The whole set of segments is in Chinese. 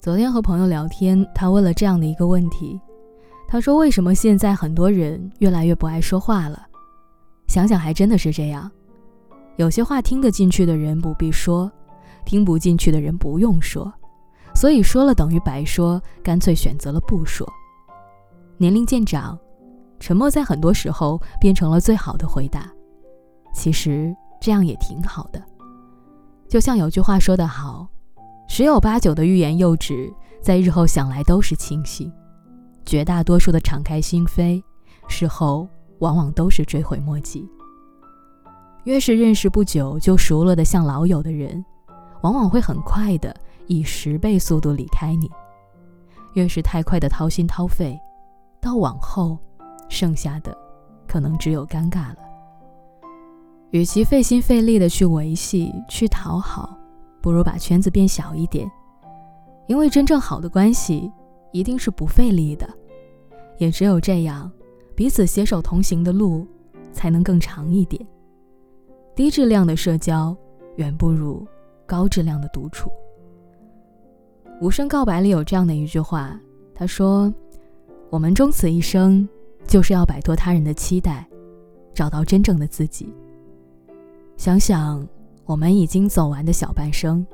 昨天和朋友聊天，他问了这样的一个问题，他说：“为什么现在很多人越来越不爱说话了？”想想还真的是这样，有些话听得进去的人不必说，听不进去的人不用说，所以说了等于白说，干脆选择了不说。年龄渐长，沉默在很多时候变成了最好的回答。其实这样也挺好的，就像有句话说得好。十有八九的欲言又止，在日后想来都是清醒；绝大多数的敞开心扉，事后往往都是追悔莫及。越是认识不久就熟了的像老友的人，往往会很快的以十倍速度离开你；越是太快的掏心掏肺，到往后，剩下的可能只有尴尬了。与其费心费力的去维系、去讨好。不如把圈子变小一点，因为真正好的关系一定是不费力的，也只有这样，彼此携手同行的路才能更长一点。低质量的社交远不如高质量的独处。无声告白里有这样的一句话，他说：“我们终此一生，就是要摆脱他人的期待，找到真正的自己。”想想。我们已经走完的小半生，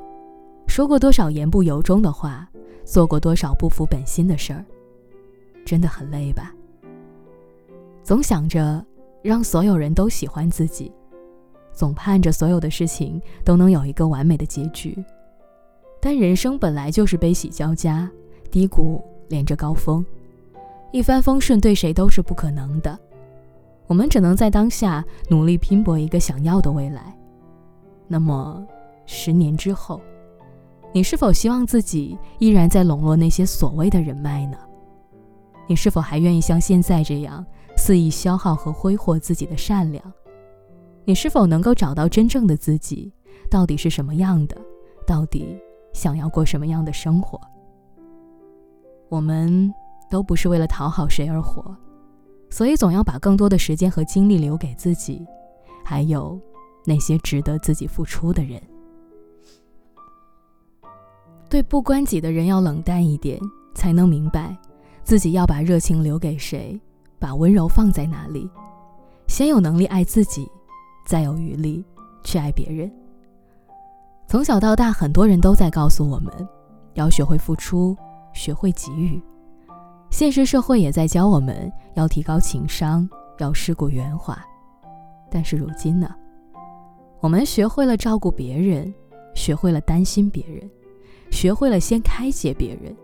说过多少言不由衷的话，做过多少不服本心的事儿，真的很累吧？总想着让所有人都喜欢自己，总盼着所有的事情都能有一个完美的结局，但人生本来就是悲喜交加，低谷连着高峰，一帆风顺对谁都是不可能的。我们只能在当下努力拼搏一个想要的未来。那么，十年之后，你是否希望自己依然在笼络那些所谓的人脉呢？你是否还愿意像现在这样肆意消耗和挥霍自己的善良？你是否能够找到真正的自己，到底是什么样的？到底想要过什么样的生活？我们都不是为了讨好谁而活，所以总要把更多的时间和精力留给自己，还有。那些值得自己付出的人，对不关己的人要冷淡一点，才能明白自己要把热情留给谁，把温柔放在哪里。先有能力爱自己，再有余力去爱别人。从小到大，很多人都在告诉我们，要学会付出，学会给予。现实社会也在教我们要提高情商，要世故圆滑。但是如今呢？我们学会了照顾别人，学会了担心别人，学会了先开解别人。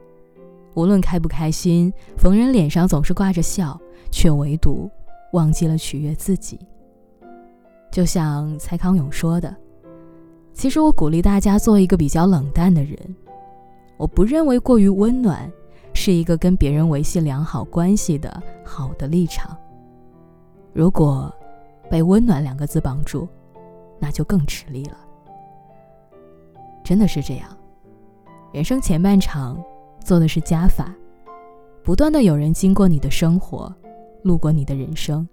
无论开不开心，逢人脸上总是挂着笑，却唯独忘记了取悦自己。就像蔡康永说的：“其实我鼓励大家做一个比较冷淡的人。我不认为过于温暖是一个跟别人维系良好关系的好的立场。如果被温暖两个字绑住。”那就更吃力了。真的是这样，人生前半场做的是加法，不断的有人经过你的生活，路过你的人生，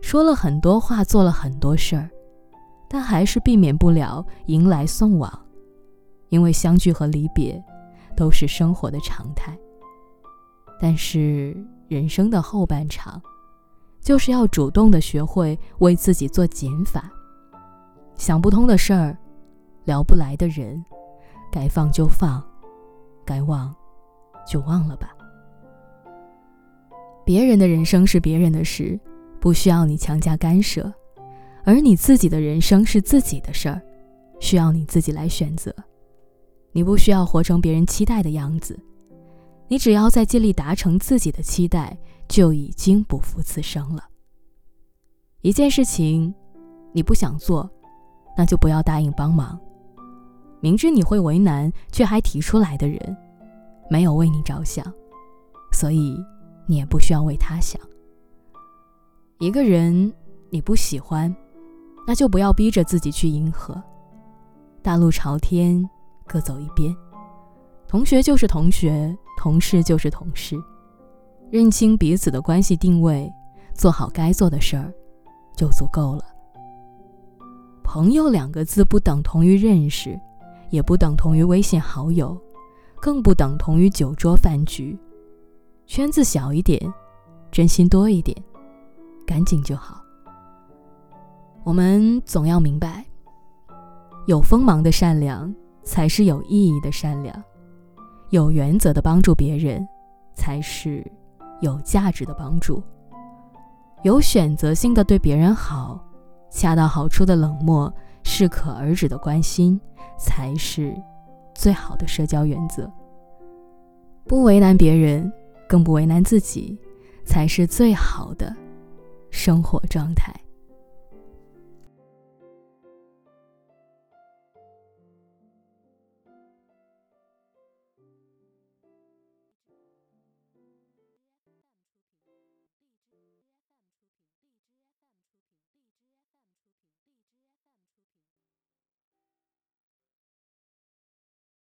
说了很多话，做了很多事儿，但还是避免不了迎来送往，因为相聚和离别都是生活的常态。但是人生的后半场，就是要主动的学会为自己做减法。想不通的事儿，聊不来的人，该放就放，该忘就忘了吧。别人的人生是别人的事，不需要你强加干涉；而你自己的人生是自己的事儿，需要你自己来选择。你不需要活成别人期待的样子，你只要在尽力达成自己的期待，就已经不负此生了。一件事情，你不想做。那就不要答应帮忙。明知你会为难却还提出来的人，没有为你着想，所以你也不需要为他想。一个人你不喜欢，那就不要逼着自己去迎合。大路朝天，各走一边。同学就是同学，同事就是同事，认清彼此的关系定位，做好该做的事儿，就足够了。朋友两个字不等同于认识，也不等同于微信好友，更不等同于酒桌饭局。圈子小一点，真心多一点，干净就好。我们总要明白，有锋芒的善良才是有意义的善良，有原则的帮助别人才是有价值的帮助，有选择性的对别人好，恰到好处的冷漠，适可而止的关心才是最好的社交原则。不为难别人，更不为难自己，才是最好的生活状态。